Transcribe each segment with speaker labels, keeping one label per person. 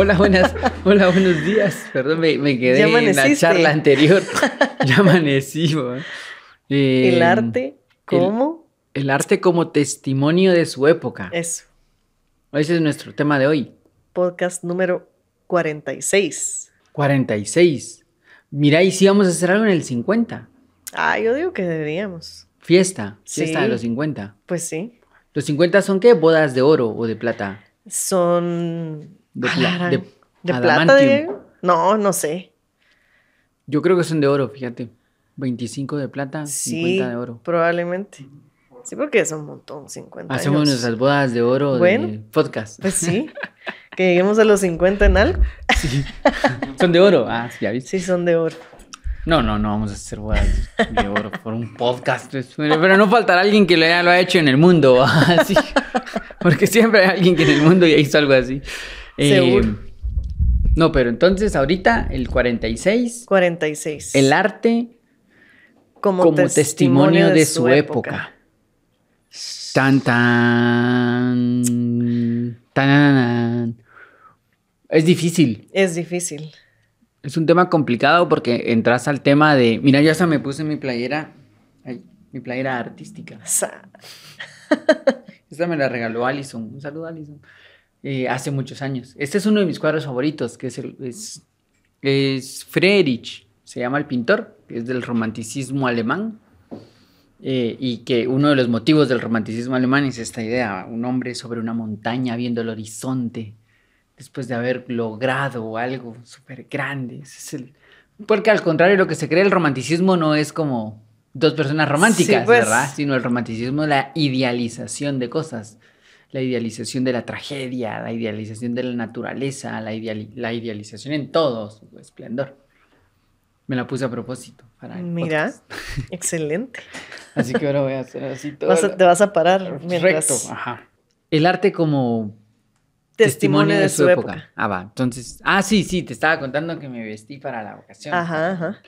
Speaker 1: Hola, buenas, hola, buenos días. Perdón, me, me quedé en la charla anterior. ya amanecí. Eh,
Speaker 2: el arte, ¿cómo?
Speaker 1: El arte como testimonio de su época.
Speaker 2: Eso.
Speaker 1: Ese es nuestro tema de hoy.
Speaker 2: Podcast número 46.
Speaker 1: 46. Mira, y si vamos a hacer algo en el 50.
Speaker 2: Ah, yo digo que deberíamos.
Speaker 1: Fiesta, fiesta
Speaker 2: Sí.
Speaker 1: de los 50.
Speaker 2: Pues sí.
Speaker 1: ¿Los 50 son qué? ¿Bodas de oro o de plata?
Speaker 2: Son.
Speaker 1: De, pla-
Speaker 2: la
Speaker 1: de
Speaker 2: ¿De plata. Diego? No, no sé.
Speaker 1: Yo creo que son de oro, fíjate. 25 de plata,
Speaker 2: Sí,
Speaker 1: 50 de oro.
Speaker 2: probablemente. Sí, porque es un montón, 50
Speaker 1: Hacemos
Speaker 2: años.
Speaker 1: nuestras bodas de oro de
Speaker 2: Bueno.
Speaker 1: podcast.
Speaker 2: Pues sí. que lleguemos a los 50 en algo.
Speaker 1: Sí. Son de oro. Ah, sí, ya viste.
Speaker 2: Sí, son de oro.
Speaker 1: No, no, no vamos a hacer bodas de oro por un podcast. Pero pero no faltará alguien que lo haya, lo ha hecho en el mundo. Así. Porque siempre hay alguien que en el mundo ya hizo algo así. Eh,
Speaker 2: Seguro.
Speaker 1: no, pero entonces ahorita el 46,
Speaker 2: 46.
Speaker 1: el arte
Speaker 2: como,
Speaker 1: como testimonio de su época. Tan tan tan Es difícil.
Speaker 2: Es difícil.
Speaker 1: Es un tema complicado porque entras al tema de. Mira, yo hasta me puse mi playera. ay, mi playera artística. Esta me la regaló Alison. Un saludo, Alison. Eh, hace muchos años. Este es uno de mis cuadros favoritos, que es, el, es, es Friedrich, se llama el pintor, que es del romanticismo alemán. eh, y que uno de los motivos del romanticismo alemán es esta idea: un hombre sobre una montaña viendo el horizonte después de haber logrado algo súper grande. Ese es el... Porque al contrario, lo que se cree el romanticismo no es como dos personas románticas,
Speaker 2: Sí, pues.
Speaker 1: ¿verdad? Sino el romanticismo es la idealización de cosas. La idealización de la tragedia, la idealización de la naturaleza, la, ideali- la idealización en todo su esplendor. Me la puse a propósito. Para
Speaker 2: Mira, excelente.
Speaker 1: Así que ahora voy a hacer así todo.
Speaker 2: Vas a- te vas a parar mientras...
Speaker 1: Recto, ajá. El arte como
Speaker 2: Testimonio de su época.
Speaker 1: Ah, va. Entonces, ah, sí, sí, te estaba contando que me vestí para la ocasión.
Speaker 2: Ajá, ajá.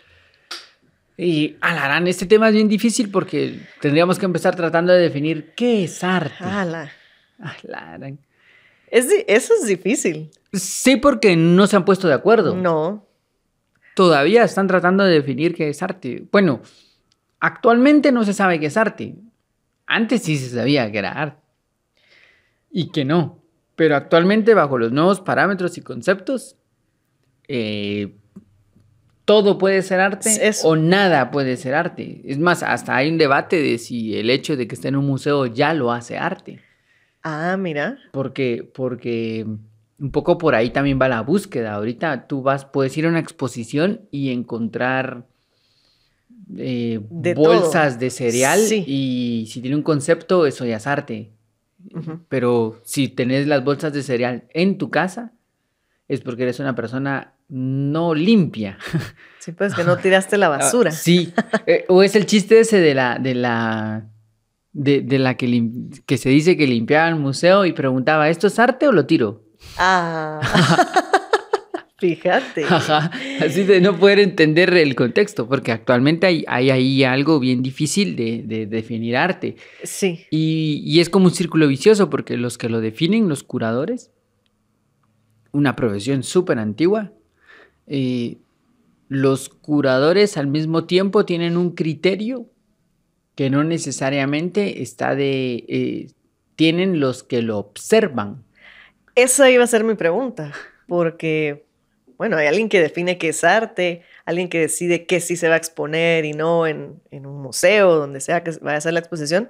Speaker 1: Y alarán, este tema es bien difícil porque tendríamos que empezar tratando de definir qué es arte.
Speaker 2: Ala.
Speaker 1: Alarán.
Speaker 2: Es eso es difícil.
Speaker 1: Sí, porque no se han puesto de acuerdo.
Speaker 2: No.
Speaker 1: Todavía están tratando de definir qué es arte. Bueno, actualmente no se sabe qué es arte. Antes sí se sabía que era arte. Y que no. Pero actualmente, bajo los nuevos parámetros y conceptos, eh, todo puede ser arte
Speaker 2: Eso.
Speaker 1: o nada puede ser arte. Es más, hasta hay un debate de si el hecho de que esté en un museo ya lo hace arte.
Speaker 2: Ah, mira.
Speaker 1: Porque, porque un poco por ahí también va la búsqueda. Ahorita tú vas, puedes ir a una exposición y encontrar eh,
Speaker 2: De
Speaker 1: bolsas
Speaker 2: todo.
Speaker 1: de cereal
Speaker 2: Sí.
Speaker 1: y si tiene un concepto, eso ya es arte. Pero si tenés las bolsas de cereal en tu casa, es porque eres una persona no limpia.
Speaker 2: Sí, pues que no tiraste la basura.
Speaker 1: Ah, sí. Eh, o es el chiste ese de la, de la, de, de la que, que se dice que limpiaba el museo y preguntaba, ¿esto es arte o lo tiro?
Speaker 2: Ah. Fíjate.
Speaker 1: Ajá, así de no poder entender el contexto, porque actualmente hay, hay ahí algo bien difícil de, de definir arte.
Speaker 2: Sí.
Speaker 1: Y, y es como un círculo vicioso, porque los que lo definen, los curadores, una profesión súper antigua, eh, los curadores al mismo tiempo tienen un criterio que no necesariamente está de... eh, tienen los que lo observan.
Speaker 2: Esa iba a ser mi pregunta, porque, bueno, hay alguien que define qué es arte, alguien que decide qué sí se va a exponer y no en, en un museo, donde sea que vaya a ser la exposición.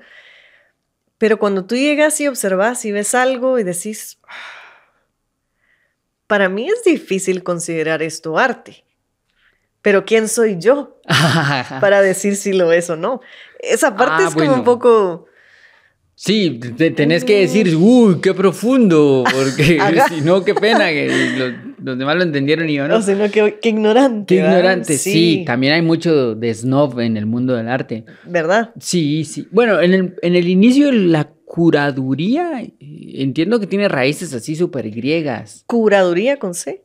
Speaker 2: Pero cuando tú llegas y observas y ves algo y decís, para mí es difícil considerar esto arte, pero ¿quién soy yo para decir si lo es o no? Esa parte
Speaker 1: Ah,
Speaker 2: es como
Speaker 1: bueno.
Speaker 2: un poco...
Speaker 1: Sí, te- tenés que decir, uy, qué profundo, porque si no, qué pena que los, los demás lo entendieron y yo no.
Speaker 2: No, sino que qué ignorante.
Speaker 1: Qué
Speaker 2: ¿verdad?
Speaker 1: ignorante, sí. también hay mucho de snob en el mundo del arte.
Speaker 2: ¿Verdad?
Speaker 1: Sí, sí. Bueno, en el, en el inicio la curaduría, entiendo que tiene raíces así súper griegas.
Speaker 2: Curaduría con C.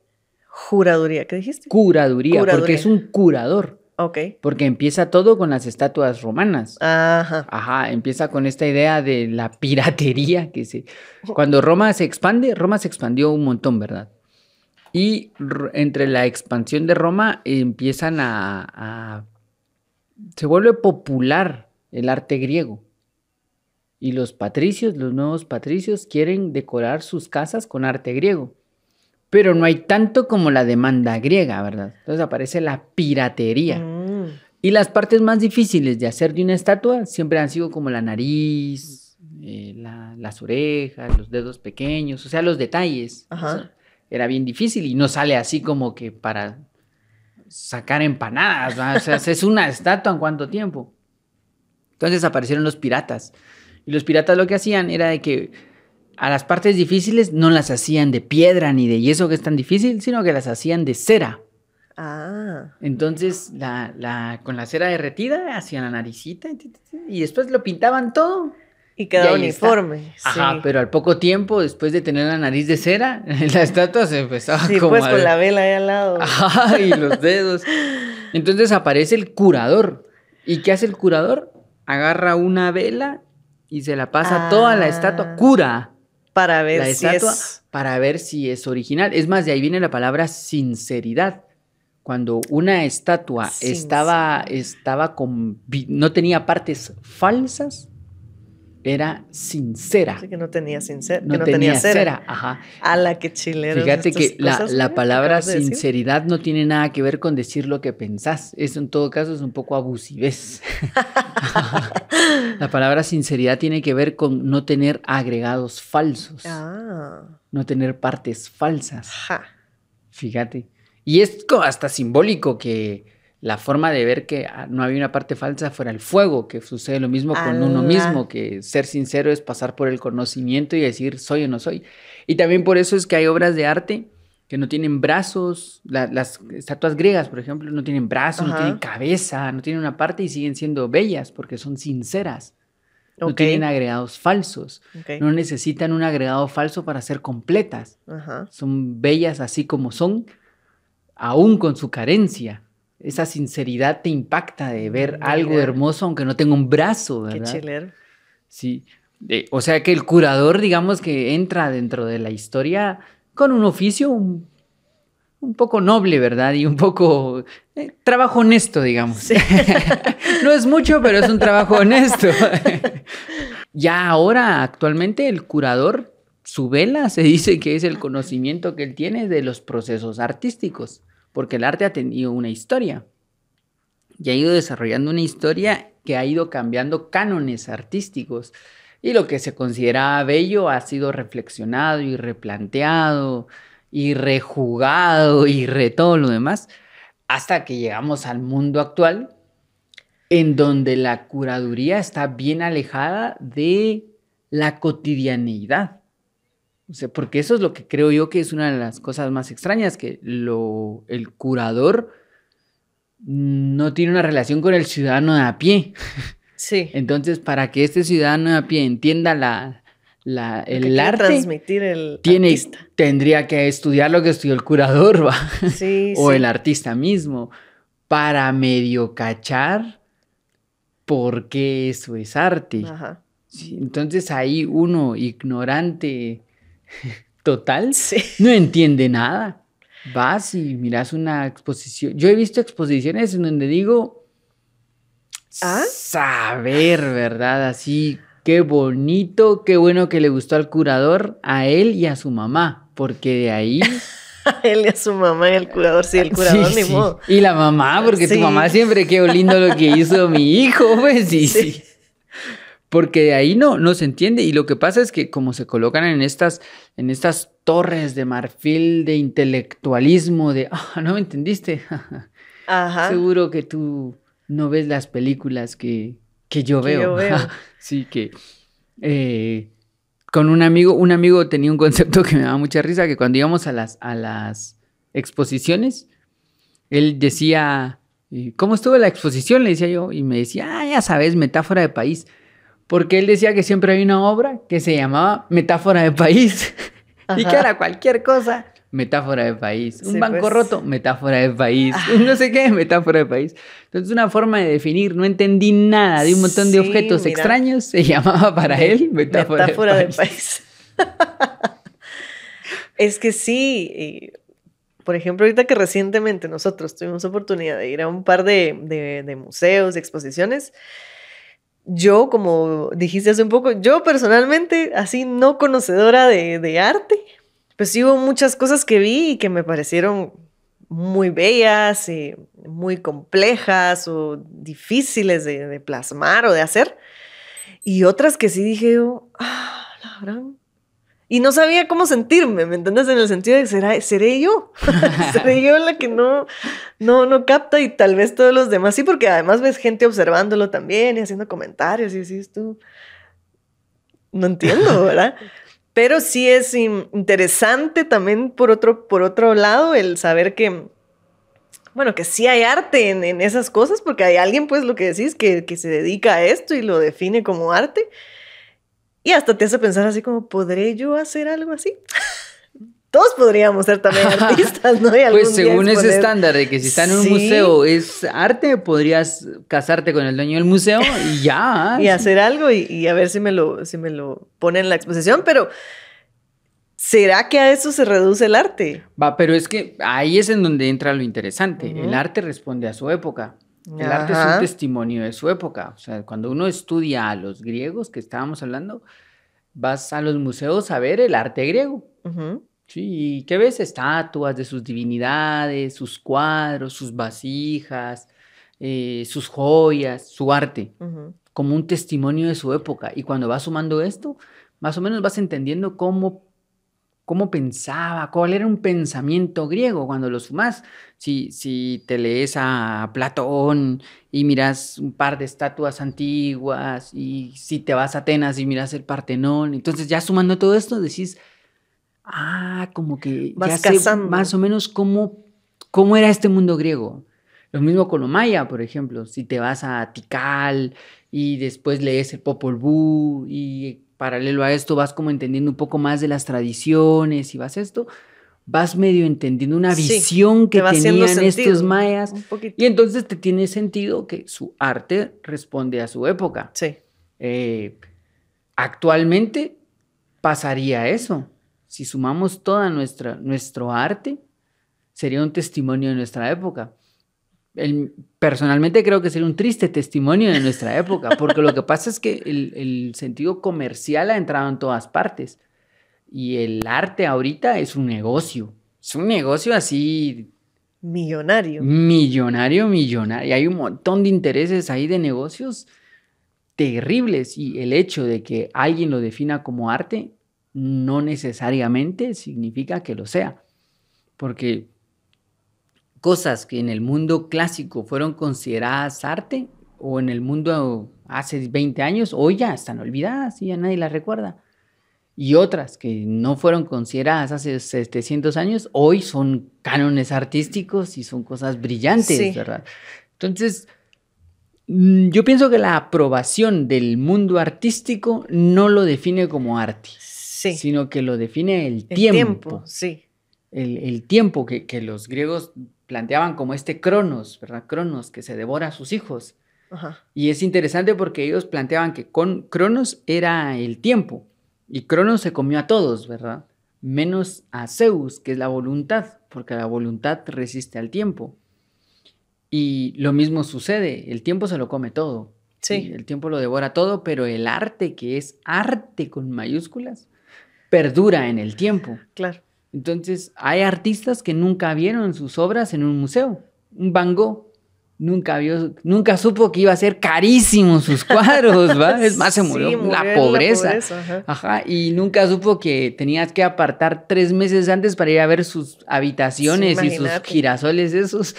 Speaker 2: Juraduría, ¿qué dijiste?
Speaker 1: Curaduría, porque es un curador.
Speaker 2: Ok.
Speaker 1: Porque empieza todo con las estatuas romanas.
Speaker 2: Ajá.
Speaker 1: Ajá, empieza con esta idea de la piratería que se... Cuando Roma se expande, Roma se expandió un montón, ¿verdad? Y entre la expansión de Roma empiezan a, a, Se vuelve popular el arte griego. Y los patricios, los nuevos patricios, quieren decorar sus casas con arte griego. Pero no hay tanto como la demanda griega, ¿verdad? Entonces aparece la piratería. Mm. Y las partes más difíciles de hacer de una estatua siempre han sido como la nariz, eh, las orejas, los dedos pequeños, o sea, los detalles. era bien difícil y no sale así como que para sacar empanadas, o sea, es una estatua en cuánto tiempo. Entonces aparecieron los piratas y los piratas lo que hacían era de que a las partes difíciles no las hacían de piedra ni de yeso que es tan difícil, sino que las hacían de cera. Ah. Entonces, la, con la cera derretida hacían la naricita y después lo pintaban todo.
Speaker 2: Y quedaba uniforme.
Speaker 1: Ajá, pero al poco tiempo, después de tener la nariz de cera, la estatua se empezaba
Speaker 2: sí, pues con la vela ahí al lado.
Speaker 1: Ajá, y los dedos. Entonces aparece el curador. ¿Y qué hace el curador? Agarra una vela y se la pasa toda la estatua, ah. cura.
Speaker 2: Para ver si es...
Speaker 1: Para ver si es original. Es más, de ahí viene la palabra sinceridad. Cuando una estatua estaba, estaba con... no tenía partes falsas, era sincera.
Speaker 2: Sí, que no tenía sincera. No, tenía, cera. Ajá. A la que chilero.
Speaker 1: Fíjate que la, palabra sinceridad no tiene nada que ver con decir lo que pensás. Eso en todo caso es un poco abusivez. la palabra sinceridad tiene que ver con no tener agregados falsos. Ah. No tener partes falsas. Fíjate. Y es hasta simbólico que la forma de ver que ah, no había una parte falsa fuera el fuego, que sucede lo mismo con uno mismo, que ser sincero es pasar por el conocimiento y decir soy o no soy. Y también por eso es que hay obras de arte que no tienen brazos, las estatuas griegas, por ejemplo, no tienen brazos, no tienen cabeza, no tienen una parte y siguen siendo bellas porque son sinceras. No tienen agregados falsos. No necesitan un agregado falso para ser completas. Son bellas así como son, aún con su carencia esa sinceridad te impacta de ver algo hermoso aunque no tenga un brazo, ¿verdad? Qué chilero. Sí. o sea que el curador, digamos que entra dentro de la historia con un oficio un, poco noble, ¿verdad? Y un poco eh, trabajo honesto, digamos. no es mucho, pero es un trabajo honesto. ya ahora, actualmente, el curador, su vela se dice que es el conocimiento que él tiene de los procesos artísticos porque el arte ha tenido una historia y ha ido desarrollando una historia que ha ido cambiando cánones artísticos. Y lo que se consideraba bello ha sido reflexionado y replanteado y rejugado y re todo lo demás, hasta que llegamos al mundo actual, en donde la curaduría está bien alejada de la cotidianeidad. O sea, porque eso es lo que creo yo que es una de las cosas más extrañas, que lo, el curador no tiene una relación con el ciudadano de a pie. Sí. Entonces, para que este ciudadano de a pie entienda la, la el arte,
Speaker 2: transmitir el
Speaker 1: tiene, tendría que estudiar lo que estudió el curador, ¿va? Sí, o el artista mismo, para medio cachar por qué eso es arte. Ajá. entonces ahí uno ignorante total, no entiende nada. Vas y miras una exposición. Yo he visto exposiciones en donde digo, ¿Ah? saber, ¿verdad? Así, qué bonito, qué bueno que le gustó al curador, a él y a su mamá, porque de ahí...
Speaker 2: a él y a su mamá y el curador, sí, el curador ni modo.
Speaker 1: Y la mamá, porque tu mamá siempre, qué lindo lo que hizo mi hijo, pues sí, sí porque de ahí no, no se entiende. Y lo que pasa es que como se colocan en estas, en estas torres de marfil de intelectualismo, de, ah, no me entendiste. Ajá. Seguro que tú no ves las películas que, yo veo. sí, que eh, con un amigo, un amigo tenía un concepto que me daba mucha risa, que cuando íbamos a las, a las exposiciones, él decía, ¿cómo estuvo la exposición? Le decía yo, y me decía, ah, ya sabes, metáfora de país porque él decía que siempre hay una obra que se llamaba Metáfora de País. Y que era cualquier cosa, metáfora de país. Un banco pues. roto, metáfora de país. No sé qué, metáfora de país. Entonces, una forma de definir, no entendí nada de un montón de objetos extraños, se llamaba para él metáfora, de país.
Speaker 2: es que sí, por ejemplo, ahorita que recientemente nosotros tuvimos oportunidad de ir a un par de, de, de museos, de exposiciones, yo, como dijiste hace un poco, yo personalmente, así no conocedora de, de arte, pues hubo muchas cosas que vi y que me parecieron muy bellas, y muy complejas o difíciles de, plasmar o de hacer. Y otras que sí dije, ah, la gran y no sabía cómo sentirme, ¿me entiendes? En el sentido de, ¿será, ¿seré yo? ¿Seré yo la que no, no, no capta y tal vez todos los demás? Sí, porque además ves gente observándolo también y haciendo comentarios y así, tú... No entiendo, ¿verdad? Pero sí es interesante también por otro, por otro lado el saber que, bueno, que sí hay arte en, esas cosas, porque hay alguien, pues, lo que decís, que, que se dedica a esto y lo define como arte. Y hasta te hace pensar así como, ¿podré yo hacer algo así? Todos podríamos ser también artistas, ¿no?
Speaker 1: pues según ese estándar de que si está en un museo es arte, podrías casarte con el dueño del museo y ya.
Speaker 2: y hacer algo y, a ver si me, lo, si me lo pone en la exposición, pero ¿será que a eso se reduce el arte?
Speaker 1: Va, pero es que ahí es en donde entra lo interesante. El arte responde a su época. El arte es un testimonio de su época. O sea, cuando uno estudia a los griegos que estábamos hablando, vas a los museos a ver el arte griego. Sí, ¿y qué ves? Estatuas de sus divinidades, sus cuadros, sus vasijas, eh, sus joyas, su arte, como un testimonio de su época. Y cuando vas sumando esto, más o menos vas entendiendo cómo cómo pensaba, cuál era un pensamiento griego cuando lo sumas. Si, si te lees a Platón y miras un par de estatuas antiguas, y si te vas a Atenas y miras el Partenón, entonces ya sumando todo esto decís, ah, como que
Speaker 2: Vas ya sé
Speaker 1: más o menos cómo, cómo era este mundo griego. Lo mismo con lo maya, por ejemplo, si te vas a Tikal y después lees el Popol Vuh y paralelo a esto vas como entendiendo un poco más de las tradiciones y vas esto, vas medio entendiendo una visión que tenían estos mayas. Y entonces te tiene sentido que su arte responde a su época.
Speaker 2: Sí.
Speaker 1: Eh, actualmente pasaría eso. Si sumamos toda nuestra, nuestro arte, sería un testimonio de nuestra época personalmente creo que sería un triste testimonio de nuestra época, porque lo que pasa es que el, sentido comercial ha entrado en todas partes y el arte ahorita es un negocio, es un negocio así...
Speaker 2: Millonario.
Speaker 1: Millonario, millonario. Y hay un montón de intereses ahí de negocios terribles y el hecho de que alguien lo defina como arte no necesariamente significa que lo sea, porque cosas que en el mundo clásico fueron consideradas arte o en el mundo hace 20 años, hoy ya están olvidadas y ya nadie las recuerda. Y otras que no fueron consideradas hace 700 años, hoy son cánones artísticos y son cosas brillantes, ¿verdad? Entonces, mm, yo pienso que la aprobación del mundo artístico no lo define como arte, sino que lo define el, el tiempo.
Speaker 2: sí.
Speaker 1: El, el tiempo que, que, los griegos planteaban como este Cronos, ¿verdad? Cronos que se devora a sus hijos. Y es interesante porque ellos planteaban que con Cronos era el tiempo y Cronos se comió a todos, ¿verdad? Menos a Zeus, que es la voluntad, porque la voluntad resiste al tiempo. Y lo mismo sucede, el tiempo se lo come todo.
Speaker 2: Sí.
Speaker 1: El tiempo lo devora todo, pero el arte, que es arte con mayúsculas, perdura en el tiempo.
Speaker 2: Claro.
Speaker 1: Entonces, hay artistas que nunca vieron sus obras en un museo. Un Van Gogh nunca vio, nunca supo que iba a ser carísimo sus cuadros, ¿va? Es más, se murió, la pobreza. ajá. Y nunca supo que tenías que apartar tres meses antes para ir a ver sus habitaciones y sus girasoles esos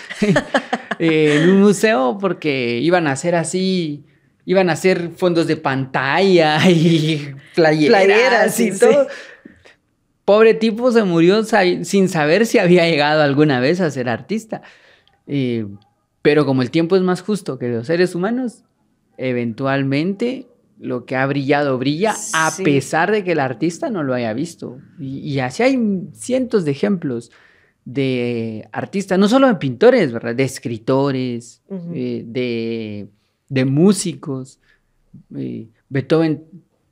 Speaker 1: en un museo porque iban a ser así iban a ser fondos de pantalla y playeras, y todo. Pobre tipo se murió sin saber si había llegado alguna vez a ser artista. Eh, pero como el tiempo es más justo que los seres humanos, eventualmente lo que ha brillado brilla a pesar de que el artista no lo haya visto. Y, así hay cientos de ejemplos de artistas, no solo de pintores, ¿verdad? De escritores, eh, de, de, músicos. Eh, Beethoven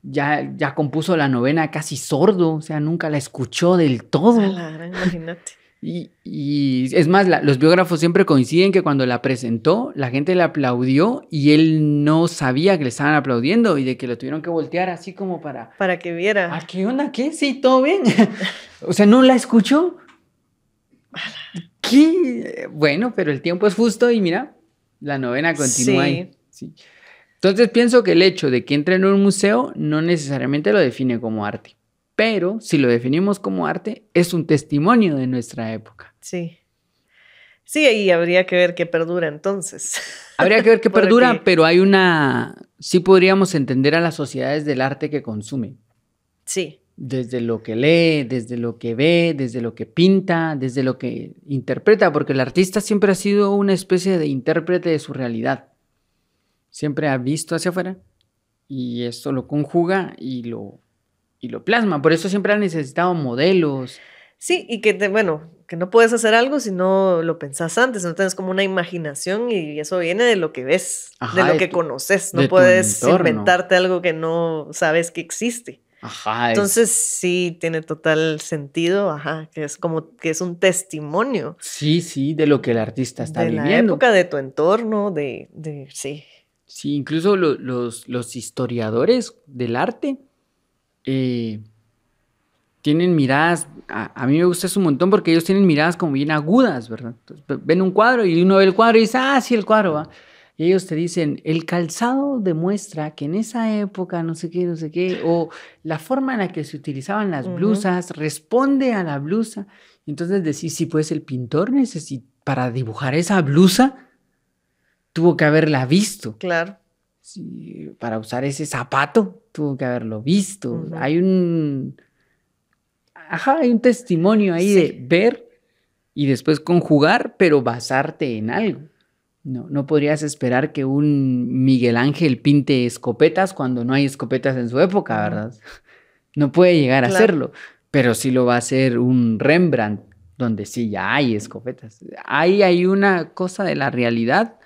Speaker 1: ya, ya compuso la novena casi sordo, o sea, nunca la escuchó del todo.
Speaker 2: imagínate.
Speaker 1: Y, y es más, la- los biógrafos siempre coinciden que cuando la presentó, la gente le aplaudió y él no sabía que le estaban aplaudiendo y de que lo tuvieron que voltear así como para...
Speaker 2: Para que viera.
Speaker 1: ¿Ah, qué onda? ¿Qué? Sí, todo bien. o sea, ¿no la escuchó? ¿Qué? Bueno, pero el tiempo es justo y mira, la novena continúa
Speaker 2: Sí.
Speaker 1: ahí. Sí. Entonces pienso que el hecho de que entre en un museo no necesariamente lo define como arte, pero si lo definimos como arte, es un testimonio de nuestra época.
Speaker 2: Sí. Sí, y habría que ver qué perdura entonces.
Speaker 1: Habría que ver qué perdura, pero hay una... Sí podríamos entender a las sociedades del arte que consumen.
Speaker 2: Sí,
Speaker 1: Desde lo que lee, desde lo que ve, desde lo que pinta, desde lo que interpreta, porque el artista siempre ha sido una especie de intérprete de su realidad. Siempre ha visto hacia afuera y esto lo conjuga y lo, y lo plasma. Por eso siempre ha necesitado modelos.
Speaker 2: sí, y que, te- bueno, que no puedes hacer algo si no lo pensás antes, no tienes como una imaginación y eso viene de lo que ves,
Speaker 1: Ajá,
Speaker 2: de lo
Speaker 1: de
Speaker 2: que
Speaker 1: tu-
Speaker 2: conoces, no puedes inventarte algo que no sabes que existe.
Speaker 1: Ajá. es-
Speaker 2: Entonces sí tiene total sentido, ajá, que es como que es un testimonio
Speaker 1: sí, sí, de lo que el artista está
Speaker 2: de la
Speaker 1: viviendo.
Speaker 2: época, de tu entorno, de, de sí.
Speaker 1: Sí, incluso lo- los, los historiadores del arte eh, tienen miradas, a, a mí me gusta eso un montón porque ellos tienen miradas como bien agudas, ¿verdad? Entonces, ven un cuadro y uno ve el cuadro y dice, ah, sí, el cuadro va. Y ellos te dicen, el calzado demuestra que en esa época no sé qué, no sé qué, o la forma en la que se utilizaban las blusas responde a la blusa. Entonces decís, sí, pues el pintor necesita, para dibujar esa blusa, tuvo que haberla visto.
Speaker 2: Claro.
Speaker 1: Sí, para usar ese zapato tuvo que haberlo visto. Hay un. Ajá, hay un testimonio ahí
Speaker 2: Sí.
Speaker 1: de ver y después conjugar, pero basarte en algo. No, no podrías esperar que un Miguel Ángel pinte escopetas cuando no hay escopetas en su época. ¿verdad? No puede llegar a
Speaker 2: Claro.
Speaker 1: hacerlo, pero sí lo va a hacer un Rembrandt, donde sí ya hay escopetas. Ahí hay una cosa de la realidad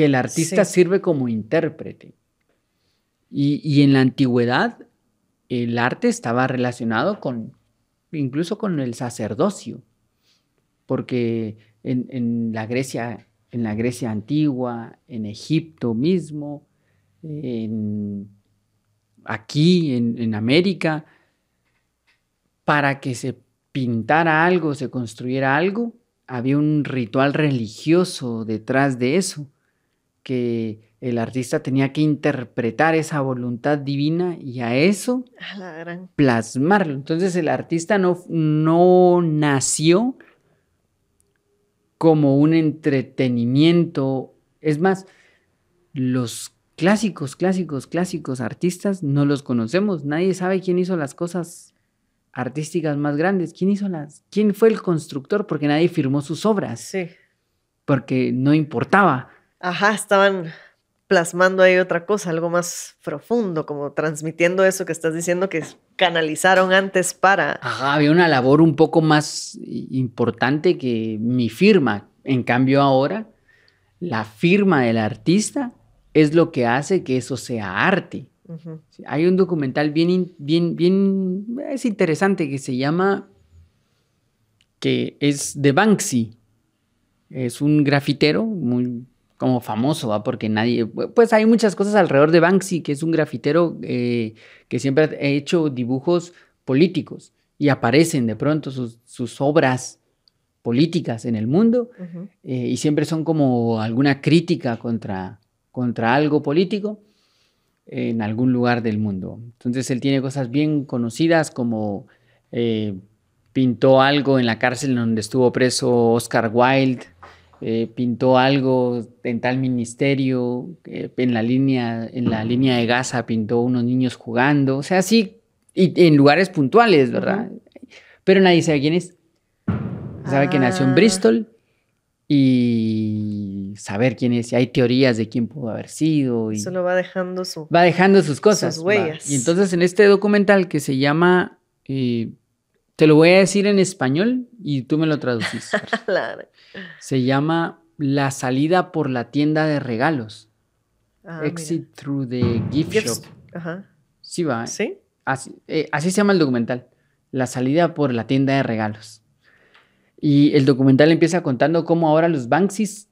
Speaker 1: que el artista
Speaker 2: Sí.
Speaker 1: sirve como intérprete. Y, y en la antigüedad, el arte estaba relacionado con, incluso con el sacerdocio, porque en, en la Grecia, en la Grecia antigua, en Egipto mismo, en- aquí en, en América, para que se pintara algo, se construyera algo, había un ritual religioso detrás de eso, que el artista tenía que interpretar esa voluntad divina y a eso
Speaker 2: A la gran.
Speaker 1: plasmarlo. Entonces el artista no, no nació como un entretenimiento. Es más, los clásicos, clásicos, clásicos artistas no los conocemos. Nadie sabe quién hizo las cosas artísticas más grandes. ¿Quién hizo las? ¿Quién fue el constructor? Porque nadie firmó sus obras.
Speaker 2: Sí.
Speaker 1: Porque no importaba.
Speaker 2: Ajá, estaban plasmando ahí otra cosa, algo más profundo, como transmitiendo eso que estás diciendo que canalizaron antes para...
Speaker 1: Ajá, había una labor un poco más importante que mi firma. En cambio ahora, la firma del artista es lo que hace que eso sea arte. Hay un documental bien, bien, bien, es interesante que se llama, que es de Banksy. Es un grafitero muy como famoso, ¿va? porque nadie, pues hay muchas cosas alrededor de Banksy, que es un grafitero eh, que siempre ha hecho dibujos políticos y aparecen de pronto sus, sus obras políticas en el mundo eh, y siempre son como alguna crítica contra, contra algo político en algún lugar del mundo. Entonces él tiene cosas bien conocidas como eh, pintó algo en la cárcel donde estuvo preso Oscar Wilde, eh, pintó algo en tal ministerio, eh, en, la línea, en la línea de Gaza pintó unos niños jugando, o sea, sí, y en lugares puntuales, ¿verdad? Pero nadie sabe quién es. Sabe que nació en
Speaker 2: Ah.
Speaker 1: Bristol y saber quién es. Y hay teorías de quién pudo haber sido. Y
Speaker 2: Solo va dejando su...
Speaker 1: va dejando sus cosas.
Speaker 2: Sus
Speaker 1: va.
Speaker 2: huellas.
Speaker 1: Y entonces en este documental que se llama, eh, te lo voy a decir en español y tú me lo traducís.
Speaker 2: La-
Speaker 1: se llama La salida por la tienda de regalos.
Speaker 2: Ah, mira.
Speaker 1: Exit through the gift
Speaker 2: Gifts.
Speaker 1: shop.
Speaker 2: Ajá.
Speaker 1: Sí, va.
Speaker 2: ¿Sí?
Speaker 1: Así, eh, así se llama el documental. La salida por la tienda de regalos. Y el documental empieza contando cómo ahora los Banksys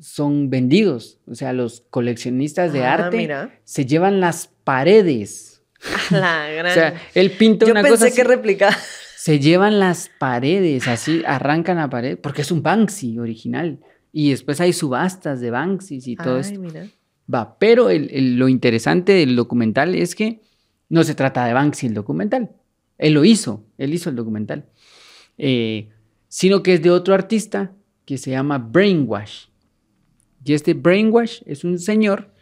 Speaker 1: son vendidos. O sea, los coleccionistas de
Speaker 2: Ah,
Speaker 1: arte
Speaker 2: mira.
Speaker 1: se llevan las paredes.
Speaker 2: La gran...
Speaker 1: O sea, él pinta
Speaker 2: Yo
Speaker 1: una
Speaker 2: pensé
Speaker 1: cosa.
Speaker 2: que replicaba.
Speaker 1: Se llevan las paredes, así arrancan la pared, porque es un Banksy original. Y después hay subastas de Banksys y todo
Speaker 2: Ay,
Speaker 1: esto.
Speaker 2: mira.
Speaker 1: Va, pero el- el- lo interesante del documental es que no se trata de Banksy el documental. Él lo hizo, él hizo el documental. Eh, sino que es de otro artista que se llama Brainwash. Y este Brainwash es un señor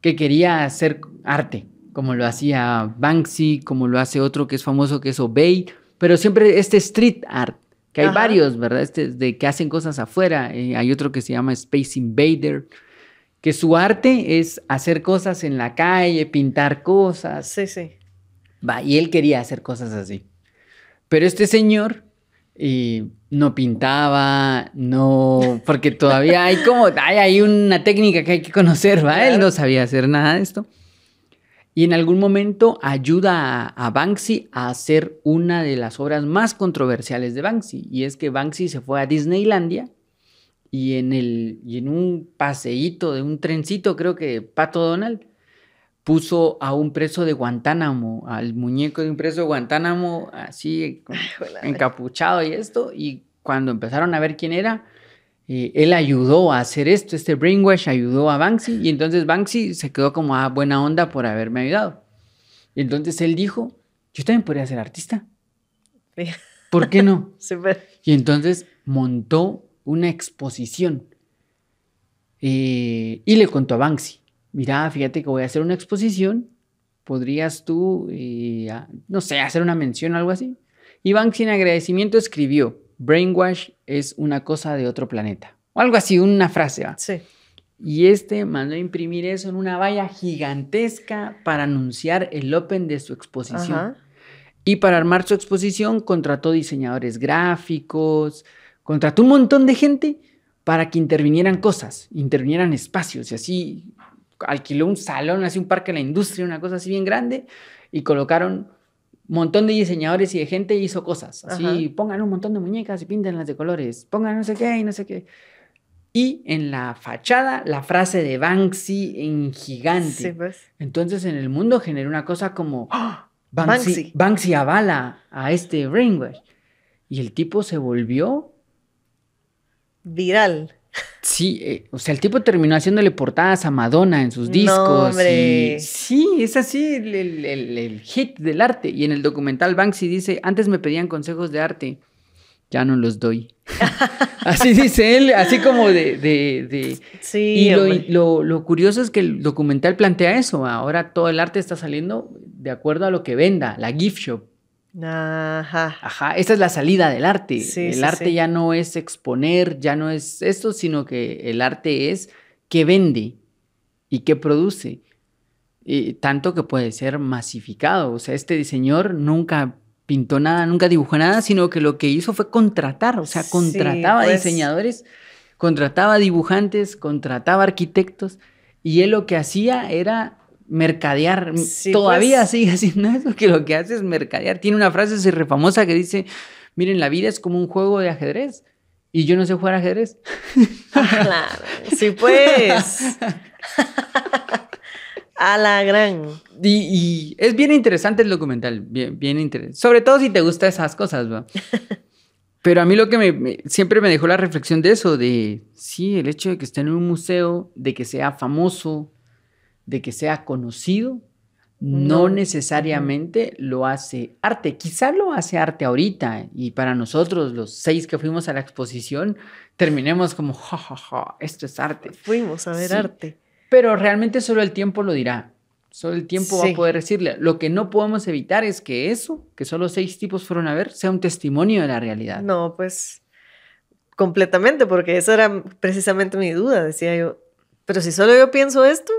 Speaker 1: que quería hacer arte, como lo hacía Banksy, como lo hace otro que es famoso que es Obey, pero siempre este street art, que hay
Speaker 2: Ajá.
Speaker 1: varios, ¿verdad? Este de que hacen cosas afuera. Eh, hay otro que se llama Space Invader que su arte es hacer cosas en la calle, pintar cosas.
Speaker 2: Sí, sí.
Speaker 1: Va, y él quería hacer cosas así. Pero este señor eh, no pintaba, no, porque todavía hay como, hay, hay una técnica que hay que conocer, ¿va? Él no sabía hacer nada de esto. Y en algún momento ayuda a, a Banksy a hacer una de las obras más controversiales de Banksy. Y es que Banksy se fue a Disneylandia y en, el, y en un paseíto de un trencito, creo que Pato Donald, puso a un preso de Guantánamo, al muñeco de un preso de Guantánamo, así encapuchado y esto, y cuando empezaron a ver quién era, eh, él ayudó a hacer esto, este brainwash ayudó a Banksy, y entonces Banksy se quedó como a buena onda por haberme ayudado. Y entonces él dijo, yo también podría ser artista,
Speaker 2: Sí.
Speaker 1: ¿por qué no? Y entonces montó una exposición eh, y le contó a Banksy, mira, fíjate que voy a hacer una exposición, podrías tú, eh, a- no sé, hacer una mención o algo así. Y Banksy en agradecimiento escribió, Brainwash es una cosa de otro planeta. O algo así, una frase. ¿va?
Speaker 2: Sí.
Speaker 1: Y este mandó a imprimir eso en una valla gigantesca para anunciar el Open de su exposición.
Speaker 2: Ajá.
Speaker 1: Y para armar su exposición contrató diseñadores gráficos, contrató un montón de gente para que intervinieran cosas, intervinieran espacios y así alquiló un salón, así un parque de la industria, una cosa así bien grande y colocaron montón de diseñadores y de gente hizo cosas. Así
Speaker 2: Ajá.
Speaker 1: pongan un montón de muñecas y píntenlas de colores, pongan no sé qué y no sé qué. Y en la fachada la frase de Banksy en gigante.
Speaker 2: Sí, pues.
Speaker 1: Entonces en el mundo generó una cosa como ¡Ah! Banksy,
Speaker 2: Banksy.
Speaker 1: Banksy avala a este brainwash. Y el tipo se volvió,
Speaker 2: Viral.
Speaker 1: Sí, eh, o sea, el tipo terminó haciéndole portadas a Madonna en sus discos. y- sí, es así el, el- el- el hit del arte. Y en el documental Banksy dice, antes me pedían consejos de arte, ya no los doy. así dice él, así como de... de- de-
Speaker 2: Sí.
Speaker 1: y lo, lo- lo curioso es que el documental plantea eso. Ahora todo el arte está saliendo de acuerdo a lo que venda, la gift shop.
Speaker 2: Ajá.
Speaker 1: Ajá, esa es la salida del arte.
Speaker 2: Sí,
Speaker 1: el
Speaker 2: sí,
Speaker 1: arte
Speaker 2: sí.
Speaker 1: ya no es exponer, ya no es esto, sino que el arte es que vende y que produce. Y tanto que puede ser masificado. O sea, este diseñador nunca pintó nada, nunca dibujó nada, sino que lo que hizo fue contratar. O sea, contrataba
Speaker 2: pues.
Speaker 1: diseñadores, contrataba dibujantes, contrataba arquitectos. Y él lo que hacía era mercadear.
Speaker 2: Sí,
Speaker 1: Todavía
Speaker 2: pues.
Speaker 1: sigue haciendo eso, que lo que hace es mercadear. Tiene una frase así re famosa que dice, miren, la vida es como un juego de ajedrez. Y yo no sé jugar ajedrez.
Speaker 2: Claro. Sí, pues. A la gran.
Speaker 1: Y, y es bien interesante el documental, bien, bien interesante. Sobre todo si te gustan esas cosas, ¿va? Pero a mí lo que me, me- siempre me dejó la reflexión de eso, de, sí, el hecho de que esté en un museo, de que sea famoso, de que sea conocido, no,
Speaker 2: No.
Speaker 1: necesariamente lo hace arte. Quizá lo hace arte ahorita y para nosotros, los seis que fuimos a la exposición, terminemos como, ja, ja, ja, esto es arte.
Speaker 2: Fuimos a ver
Speaker 1: Sí.
Speaker 2: arte.
Speaker 1: Pero realmente solo el tiempo lo dirá. Solo el tiempo va
Speaker 2: Sí.
Speaker 1: a poder decirle. Lo que no podemos evitar es que eso, que solo seis tipos fueron a ver, sea un testimonio de la realidad.
Speaker 2: No, pues completamente, porque esa era precisamente mi duda, decía yo. Pero si solo yo pienso esto,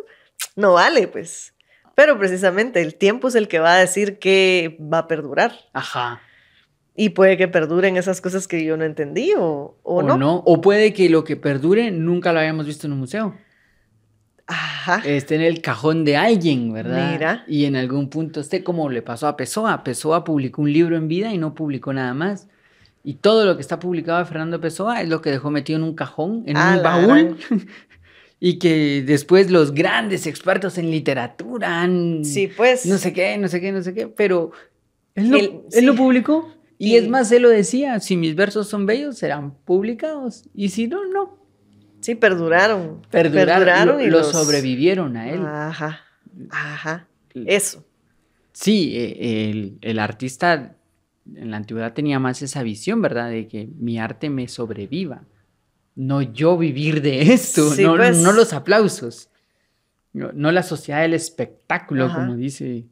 Speaker 2: no vale, pues. Pero precisamente el tiempo es el que va a decir que va a perdurar.
Speaker 1: Ajá.
Speaker 2: Y puede que perduren esas cosas que yo no entendí o, o,
Speaker 1: O,
Speaker 2: no.
Speaker 1: no. O puede que lo que perdure nunca lo hayamos visto en un museo.
Speaker 2: Ajá.
Speaker 1: Esté en el cajón de alguien, ¿verdad?
Speaker 2: Mira.
Speaker 1: Y en algún punto esté como le pasó a Pessoa. Pessoa publicó un libro en vida y no publicó nada más. Y todo lo que está publicado de Fernando Pessoa es lo que dejó metido en un cajón, en
Speaker 2: Ah,
Speaker 1: un baúl. y que después los grandes expertos en literatura han...
Speaker 2: Sí, pues.
Speaker 1: No sé qué, no sé qué, no sé qué, pero él lo,
Speaker 2: Él-
Speaker 1: él lo publicó. Y
Speaker 2: Y-
Speaker 1: es más, él lo decía, si mis versos son bellos, serán publicados. Y si no, no.
Speaker 2: Sí, perduraron.
Speaker 1: Perduraron, lo,
Speaker 2: y
Speaker 1: lo
Speaker 2: los-
Speaker 1: sobrevivieron a él.
Speaker 2: Ajá. Ajá. Eso.
Speaker 1: Sí, el, el artista en la antigüedad tenía más esa visión, ¿verdad? De que mi arte me sobreviva. No yo vivir de esto,
Speaker 2: Sí,
Speaker 1: no,
Speaker 2: pues.
Speaker 1: no los aplausos. No, no la sociedad del espectáculo,
Speaker 2: Ajá.
Speaker 1: como dice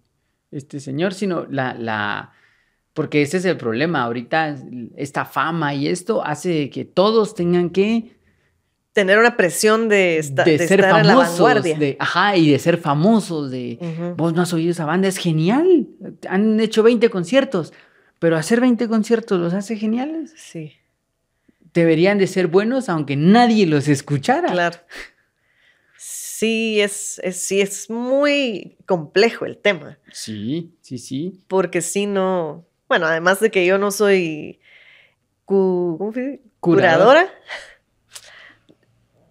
Speaker 1: este señor, sino la, la... Porque ese es el problema. Ahorita esta fama y esto hace que todos tengan que
Speaker 2: Tener una presión de, esta-
Speaker 1: de
Speaker 2: de
Speaker 1: ser
Speaker 2: estar en la
Speaker 1: famosos,
Speaker 2: vanguardia.
Speaker 1: de, ajá, y de ser famosos, de, vos no has oído esa banda, es genial. Han hecho 20 conciertos, pero hacer 20 conciertos los hace geniales.
Speaker 2: Sí,
Speaker 1: Deberían de ser buenos aunque nadie los escuchara.
Speaker 2: claro. Sí, es, es, sí, es muy complejo el tema.
Speaker 1: Sí, sí, sí.
Speaker 2: Porque si no. Bueno, además de que yo no soy. Curadora.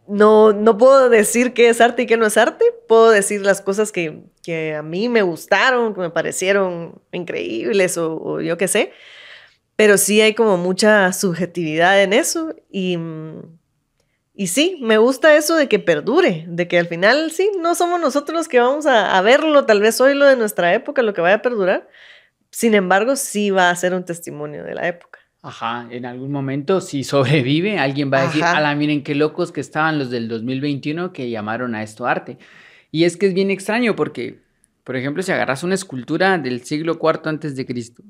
Speaker 2: No, no puedo decir qué es arte y qué no es arte. Puedo decir las cosas que, que a mí me gustaron, que me parecieron increíbles o, o yo qué sé. Pero sí hay como mucha subjetividad en eso. Y, mm, y sí, me gusta eso de que perdure, de que al final sí, no somos nosotros los que vamos a, a verlo, tal vez hoy lo de nuestra época, lo que vaya a perdurar. Sin embargo, sí va a ser un testimonio de la época.
Speaker 1: Ajá, en algún momento, si sobrevive, alguien va a decir, ala, miren qué locos que estaban los del 2021 que llamaron a esto arte. Y es que es bien extraño porque, por ejemplo, si agarras una escultura del siglo IV antes de Cristo,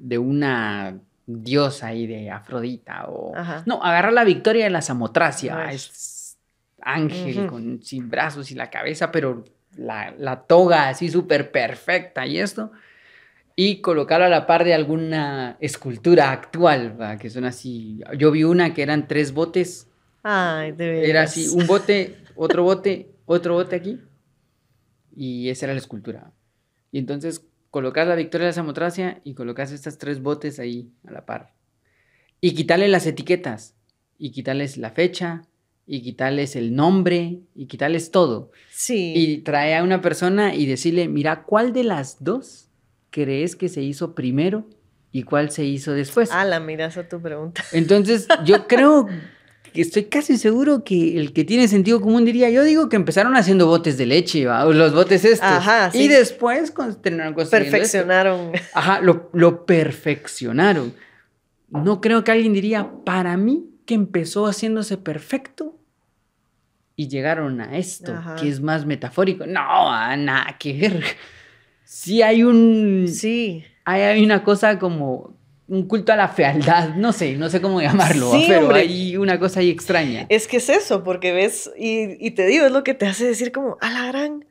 Speaker 1: de una diosa ahí de Afrodita, o...
Speaker 2: Ajá.
Speaker 1: No, agarra la victoria de la Samotracia, es ángel con, sin brazos y la cabeza, pero la, la toga así súper perfecta y esto y colocarlo a la par de alguna escultura actual, ¿va? que son así. Yo vi una que eran tres botes,
Speaker 2: Ay, de veras.
Speaker 1: era así, un bote, otro bote, otro bote aquí, y esa era la escultura. Y entonces colocas la Victoria de la Samotracia y colocas estas tres botes ahí a la par. Y quitarle las etiquetas, y quitarles la fecha, y quitarles el nombre, y quitarles todo.
Speaker 2: Sí.
Speaker 1: Y trae a una persona y decirle, mira, ¿cuál de las dos crees que se hizo primero y cuál se hizo después?
Speaker 2: Ah, la miras a tu pregunta.
Speaker 1: Entonces, yo creo estoy casi seguro que el que tiene sentido común diría, yo digo que empezaron haciendo botes de leche, ¿va? los botes estos.
Speaker 2: Ajá, sí.
Speaker 1: Y después terminaron construyendo esto.
Speaker 2: Perfeccionaron.
Speaker 1: Ajá, lo, lo perfeccionaron. No creo que alguien diría, para mí, que empezó haciéndose perfecto y llegaron a esto,
Speaker 2: Ajá.
Speaker 1: que es más metafórico. No, nada que ver. Sí hay un...
Speaker 2: Sí.
Speaker 1: Hay, hay una cosa como un culto a la fealdad, no sé, no sé cómo llamarlo,
Speaker 2: Sí,
Speaker 1: pero
Speaker 2: hombre.
Speaker 1: hay una cosa ahí extraña.
Speaker 2: Es que es eso, porque ves, y, y te digo, es lo que te hace decir como, a la gran.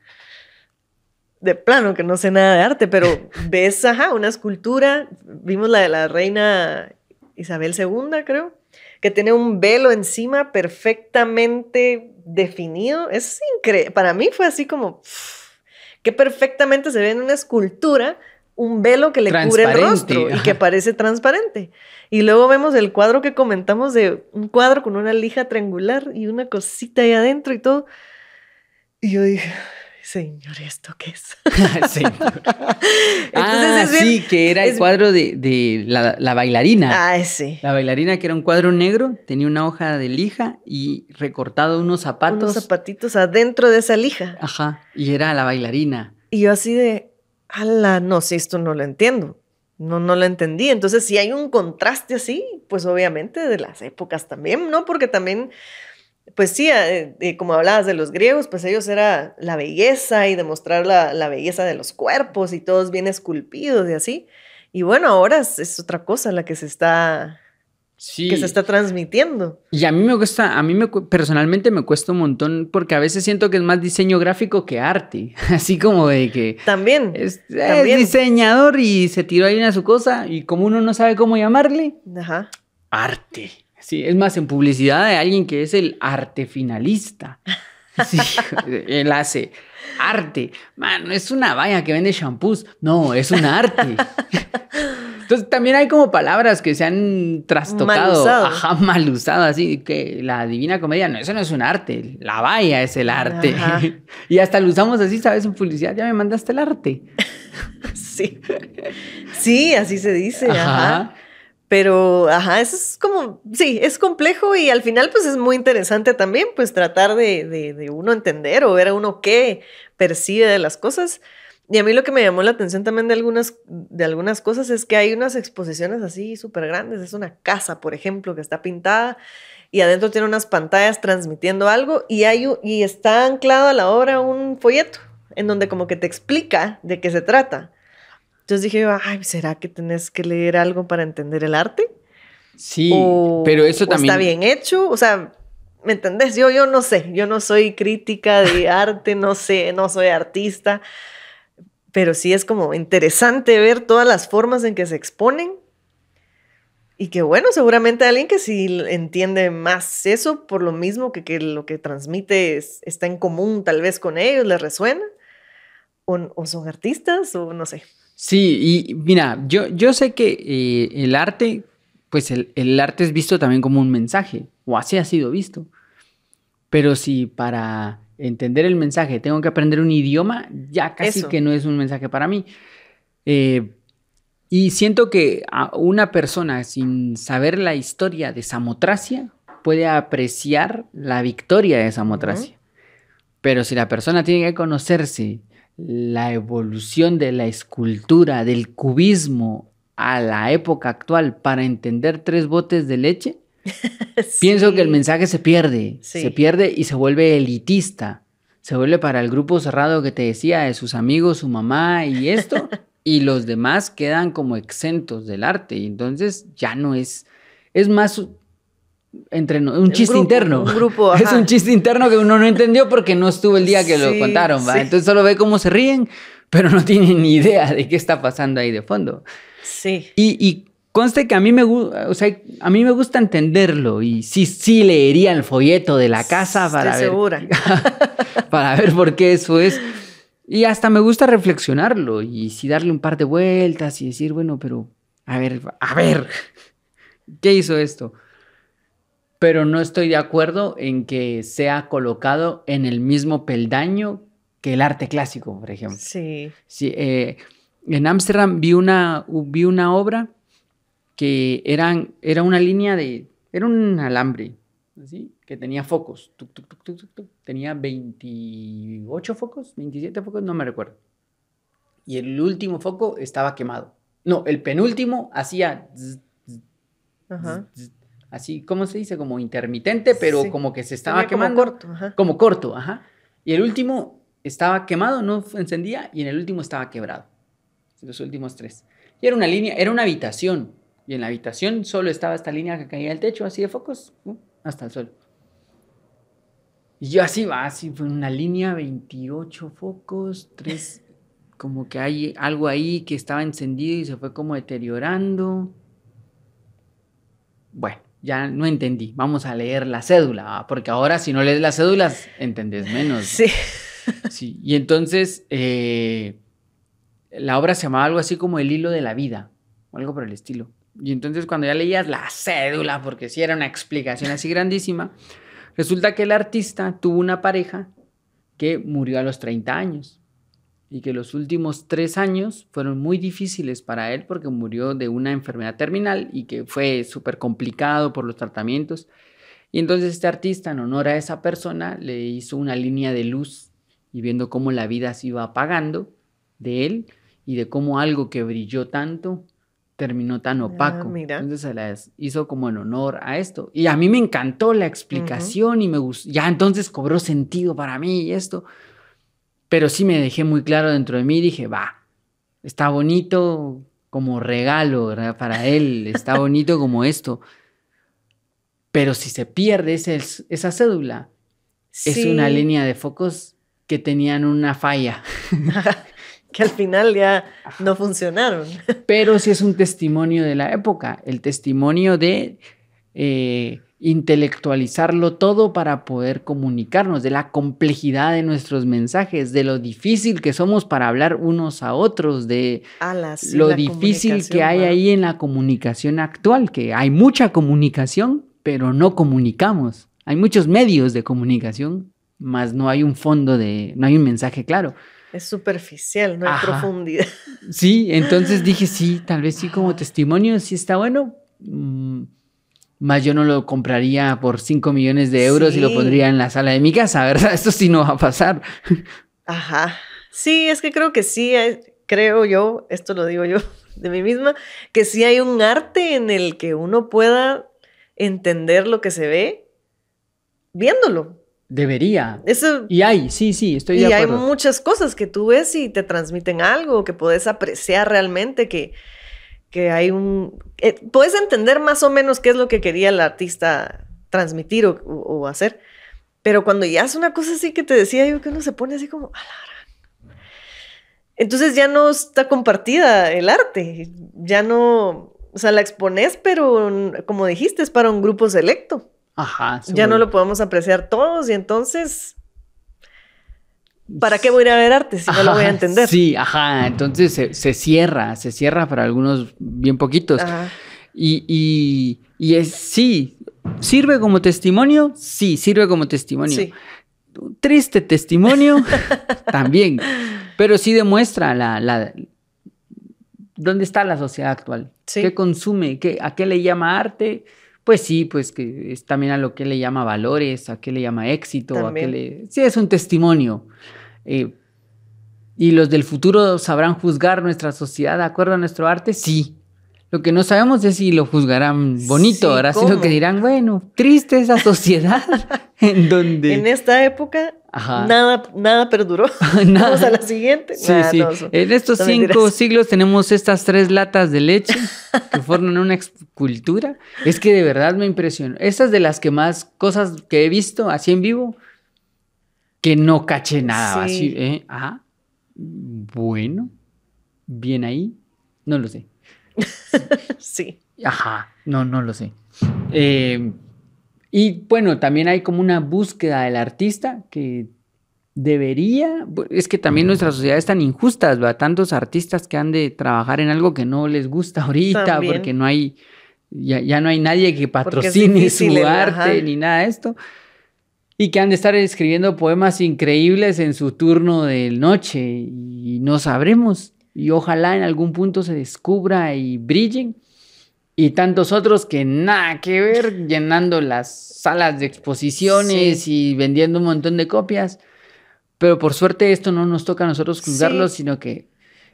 Speaker 2: De plano, que no sé nada de arte, pero ves, ajá, una escultura, vimos la de la reina Isabel II, creo, que tiene un velo encima perfectamente definido. Es increíble. Para mí fue así como, que perfectamente se ve en una escultura un velo que le cubre el rostro y que parece transparente. Y luego vemos el cuadro que comentamos de un cuadro con una lija triangular y una cosita ahí adentro y todo. Y yo dije, señor, ¿esto qué es? Entonces
Speaker 1: ah,
Speaker 2: es bien-
Speaker 1: sí, que era el cuadro de, de la, la bailarina.
Speaker 2: Ay, sí.
Speaker 1: La bailarina que era un cuadro negro, tenía una hoja de lija y recortado unos zapatos.
Speaker 2: Unos zapatitos adentro de esa lija.
Speaker 1: Ajá, y era la bailarina.
Speaker 2: Y yo así de, no, si esto no lo entiendo. No, no lo entendí. Entonces, si hay un contraste así, pues obviamente de las épocas también, ¿no? Porque también, pues sí, eh, eh, como hablabas de los griegos, pues ellos era la belleza y demostrar la, la belleza de los cuerpos y todos bien esculpidos y así. Y bueno, ahora es otra cosa la que se está,
Speaker 1: Sí.
Speaker 2: que se está transmitiendo.
Speaker 1: Y a mí me cuesta, a mí me, personalmente me cuesta un montón porque a veces siento que es más diseño gráfico que arte. Así como de que
Speaker 2: También.
Speaker 1: es, diseñador y se tiró ahí una su cosa y como uno no sabe cómo llamarle,
Speaker 2: Ajá.
Speaker 1: arte. Sí, es más en publicidad de alguien que es el arte finalista. Sí, él hace arte. Mano, es una valla que vende shampoos. No, es un arte. Entonces también hay como palabras que se han trastocado,
Speaker 2: Mal usado.
Speaker 1: ajá, mal usado, así que la divina comedia, no, eso no es un arte, la valla es el arte.
Speaker 2: Ajá.
Speaker 1: Y hasta lo usamos así, ¿sabes? En publicidad, ya me mandaste el arte.
Speaker 2: Sí. Sí, así se dice. Ajá.
Speaker 1: Ajá.
Speaker 2: Pero, ajá, eso es como, sí, es complejo y al final pues es muy interesante también pues tratar de, de, de uno entender o ver a uno qué percibe de las cosas. Y a mí lo que me llamó la atención también de algunas, de algunas cosas es que hay unas exposiciones así súper grandes. Es una casa, por ejemplo, que está pintada y adentro tiene unas pantallas transmitiendo algo y, hay, y está anclado a la obra un folleto en donde como que te explica de qué se trata. Entonces dije, yo, ay, ¿será que tenés que leer algo para entender el arte?
Speaker 1: Sí,
Speaker 2: o,
Speaker 1: pero eso
Speaker 2: o
Speaker 1: también...
Speaker 2: está bien hecho, o sea, ¿me entendés? Yo, yo no sé, yo no soy crítica de arte, no sé, no soy artista, pero sí es como interesante ver todas las formas en que se exponen y que bueno, seguramente alguien que sí entiende más eso por lo mismo que, que lo que transmite es- está en común tal vez con ellos, les resuena, o, o son artistas, o no sé.
Speaker 1: Sí, y mira, yo, yo sé que eh, el arte, pues el, el arte es visto también como un mensaje, o así ha sido visto. Pero si para entender el mensaje tengo que aprender un idioma, ya casi
Speaker 2: Eso.
Speaker 1: que no es un mensaje para mí. Eh, y siento que a una persona sin saber la historia de Samotracia puede apreciar la victoria de Samotracia. Pero si la persona tiene que conocerse la evolución de la escultura, del cubismo a la época actual para entender tres botes de leche, pienso que el mensaje se pierde,
Speaker 2: Sí.
Speaker 1: se pierde y se vuelve elitista. Se vuelve para el grupo cerrado que te decía de sus amigos, su mamá y esto, y los demás quedan como exentos del arte. Y entonces ya no es, es más entre no- un
Speaker 2: Un
Speaker 1: chiste
Speaker 2: grupo,
Speaker 1: interno.
Speaker 2: un grupo,
Speaker 1: es un chiste interno que uno no entendió porque no estuvo el día que lo contaron, ¿va?
Speaker 2: sí.
Speaker 1: Entonces solo ve cómo se ríen, pero no tienen ni idea de qué está pasando ahí de fondo.
Speaker 2: Sí.
Speaker 1: Y, y conste que a mí me gusta, o sea, a mí me gusta entenderlo y sí, sí leería el folleto de la casa
Speaker 2: Estoy
Speaker 1: para ver,
Speaker 2: segura.
Speaker 1: para ver por qué eso es. Y hasta me gusta reflexionarlo y darle un par de vueltas y decir, bueno, pero a ver, a ver, ¿qué hizo esto? Pero no estoy de acuerdo en que sea colocado en el mismo peldaño que el arte clásico, por ejemplo.
Speaker 2: Sí.
Speaker 1: Sí, eh, en Ámsterdam vi una, vi una obra que eran, era una línea de, era un alambre, ¿sí? que tenía focos, tuc, tuc, tuc, tenía 28 focos, 27 focos, no me recuerdo. Y el último foco estaba quemado. No, el penúltimo hacía zzz, zzz,
Speaker 2: Ajá.
Speaker 1: zzz, así, ¿cómo se dice? Como intermitente, pero
Speaker 2: Sí.
Speaker 1: como que se estaba
Speaker 2: Tenía como
Speaker 1: quemando.
Speaker 2: corto, ajá.
Speaker 1: Como corto, ajá. Y el último estaba quemado, no encendía, y en el último estaba quebrado. Los últimos tres. Y era una línea, era una habitación. Y en la habitación solo estaba esta línea que caía del techo, así de focos, hasta el suelo. Y yo así va, así fue una línea, 28 focos, tres, como que hay algo ahí que estaba encendido y se fue como deteriorando. Bueno, ya no entendí. Vamos a leer la cédula, porque ahora si no lees las cédulas, entendés menos.
Speaker 2: Sí.
Speaker 1: Sí, y entonces eh, la obra se llamaba algo así como El hilo de la vida, o algo por el estilo. Y entonces cuando ya leías la cédula, porque sí era una explicación así grandísima, resulta que el artista tuvo una pareja que murió a los 30 años y que los últimos tres años fueron muy difíciles para él porque murió de una enfermedad terminal y que fue súper complicado por los tratamientos. Y entonces este artista, en honor a esa persona, le hizo una línea de luz y viendo cómo la vida se iba apagando de él y de cómo algo que brilló tanto terminó tan opaco.
Speaker 2: mira.
Speaker 1: Entonces se las hizo como en honor a esto. Y a mí me encantó la explicación y me gustó. Ya entonces cobró sentido para mí y esto. Pero sí me dejé muy claro dentro de mí. Dije, va, está bonito como regalo ¿verdad? para él. Está bonito como esto. Pero si se pierde ese- esa cédula, es una línea de focos que tenían una falla.
Speaker 2: que al final ya no funcionaron.
Speaker 1: Pero sí es un testimonio de la época, el testimonio de eh, intelectualizarlo todo para poder comunicarnos, de la complejidad de nuestros mensajes, de lo difícil que somos para hablar unos a otros, de
Speaker 2: sí,
Speaker 1: lo difícil que hay ahí en la comunicación actual, que hay mucha comunicación, pero no comunicamos. Hay muchos medios de comunicación, mas no hay un fondo de, no hay un mensaje claro.
Speaker 2: Es superficial, no hay
Speaker 1: Ajá.
Speaker 2: profundidad.
Speaker 1: Sí, entonces dije, sí, tal vez sí como testimonio, sí está bueno. mm, más yo no lo compraría por 5 millones de euros y lo pondría en la sala de mi casa, ¿verdad? Esto sí no va a pasar.
Speaker 2: Ajá. Sí, es que creo que sí, creo yo, esto lo digo yo de mí misma, que sí hay un arte en el que uno pueda entender lo que se ve viéndolo.
Speaker 1: Debería.
Speaker 2: Eso,
Speaker 1: Y hay, sí, sí, estoy
Speaker 2: y
Speaker 1: de
Speaker 2: hay
Speaker 1: acuerdo.
Speaker 2: muchas cosas que tú ves y te transmiten algo, que puedes apreciar realmente, que, que hay un... eh, puedes entender más o menos qué es lo que quería el artista transmitir o, o- o hacer. Pero cuando ya es una cosa así que te decía yo, que uno se pone así como... "A la gran". Entonces ya no está compartida el arte, ya no... O sea, la expones, pero como dijiste, es para un grupo selecto.
Speaker 1: Ajá.
Speaker 2: Ya no lo podemos apreciar todos y entonces ¿Para qué voy a ir a ver arte si no lo voy a entender?
Speaker 1: Sí, ajá. Entonces se, se cierra, se cierra para algunos bien poquitos.
Speaker 2: Ajá.
Speaker 1: Y, y, y es, sí, ¿sirve como testimonio? Sí, sirve como testimonio.
Speaker 2: Sí.
Speaker 1: Un triste testimonio también, pero sí demuestra la, la, dónde está la sociedad actual.
Speaker 2: Sí.
Speaker 1: ¿Qué consume? ¿Qué, ¿A qué le llama arte? Pues sí, pues que es también a lo que le llama valores, a qué le llama éxito, a qué
Speaker 2: También.
Speaker 1: le... Sí, es un testimonio. Eh, ¿Y los del futuro sabrán juzgar nuestra sociedad de acuerdo a nuestro arte? Sí. Lo que no sabemos es si lo juzgarán bonito,
Speaker 2: Sí,
Speaker 1: ahora sino
Speaker 2: ¿cómo?
Speaker 1: que dirán, bueno, triste esa sociedad en donde...
Speaker 2: En esta época
Speaker 1: Aja.
Speaker 2: nada, nada perduró.
Speaker 1: Nada.
Speaker 2: Vamos a la siguiente.
Speaker 1: Sí, sí.
Speaker 2: no,
Speaker 1: en estos cinco siglos tenemos estas tres latas de leche que forman una escultura. Es que de verdad me impresionó. Esas de las que más cosas que he visto así en vivo, que no caché nada.
Speaker 2: Sí.
Speaker 1: Así, ¿eh? Ah, bueno, bien ahí, no lo sé.
Speaker 2: Sí.
Speaker 1: Ajá, no, no lo sé. Eh, y bueno, también hay como una búsqueda del artista que debería, es que también nuestra sociedad es tan injusta, ¿verdad? Tantos artistas que han de trabajar en algo que no les gusta ahorita,
Speaker 2: También.
Speaker 1: porque no hay, ya, ya no hay nadie que patrocine
Speaker 2: difícil
Speaker 1: su
Speaker 2: el-
Speaker 1: arte
Speaker 2: ajá.
Speaker 1: ni nada de esto. Y que han de estar escribiendo poemas increíbles en su turno de noche y no sabremos. Y ojalá en algún punto se descubra y brillen. Y tantos otros que nada que ver, llenando las salas de exposiciones y vendiendo un montón de copias. Pero por suerte esto no nos toca a nosotros juzgarlo,
Speaker 2: Sí.
Speaker 1: sino que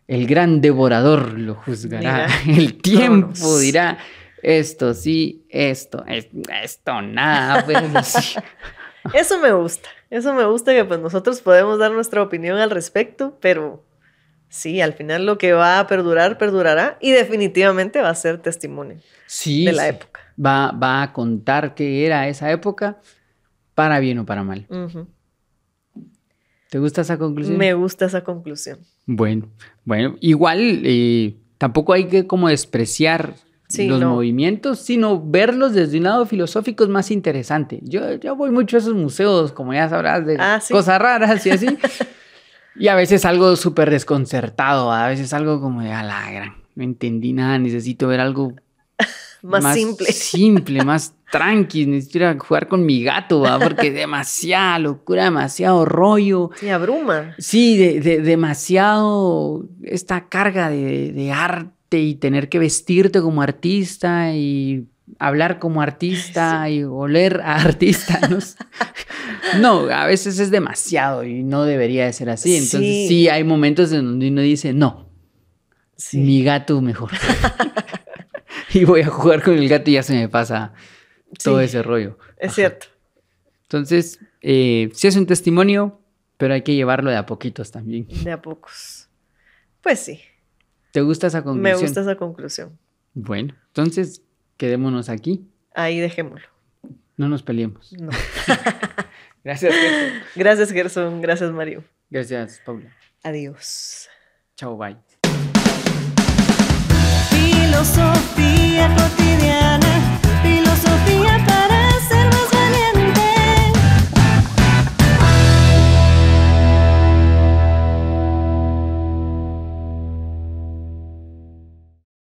Speaker 1: el gran devorador lo juzgará. El tiempo dirá, esto sí, esto, es- esto nada. Pues, sí.
Speaker 2: Eso me gusta. Eso me gusta que pues nosotros podemos dar nuestra opinión al respecto, pero sí, al final lo que va a perdurar, perdurará y definitivamente va a ser testimonio
Speaker 1: Sí,
Speaker 2: de la
Speaker 1: sí.
Speaker 2: época.
Speaker 1: Va, va a contar qué era esa época, para bien o para mal. ¿Te gusta esa conclusión?
Speaker 2: Me gusta esa conclusión.
Speaker 1: Bueno, bueno, igual eh, tampoco hay que como despreciar
Speaker 2: Sí,
Speaker 1: los
Speaker 2: no.
Speaker 1: movimientos, sino verlos desde un lado filosófico es más interesante. Yo, yo voy mucho a esos museos, como ya sabrás, de
Speaker 2: Ah, sí.
Speaker 1: cosas raras y así. y a veces algo súper desconcertado, a veces algo como de a la gran, no entendí nada, necesito ver algo
Speaker 2: Más, simple.
Speaker 1: Simple, más tranqui, necesito ir a jugar con mi gato, ¿va? porque demasiada locura, demasiado rollo.
Speaker 2: Sí, abruma.
Speaker 1: Sí, de, de- demasiado esta carga de, de arte y tener que vestirte como artista y hablar como artista y oler a artista. No. No, a veces es demasiado y no debería de ser así. Entonces
Speaker 2: Sí.
Speaker 1: sí, hay momentos en donde uno dice, no,
Speaker 2: Sí.
Speaker 1: mi gato mejor. y voy a jugar con el gato y ya se me pasa todo ese rollo.
Speaker 2: Es
Speaker 1: Ajá.
Speaker 2: cierto.
Speaker 1: Entonces, eh, sí es un testimonio, pero hay que llevarlo de a poquitos también.
Speaker 2: De a pocos. Pues sí,
Speaker 1: ¿Te gusta esa
Speaker 2: me
Speaker 1: conclusión?
Speaker 2: gusta esa conclusión.
Speaker 1: Bueno, entonces quedémonos aquí.
Speaker 2: Ahí dejémoslo.
Speaker 1: No nos peleemos.
Speaker 2: No.
Speaker 1: Gracias, Gerson.
Speaker 2: Gracias, Gerson. Gracias, Mario.
Speaker 1: Gracias, Paula.
Speaker 2: Adiós.
Speaker 1: Chao, bye.
Speaker 3: Filosofía cotidiana, filosofía para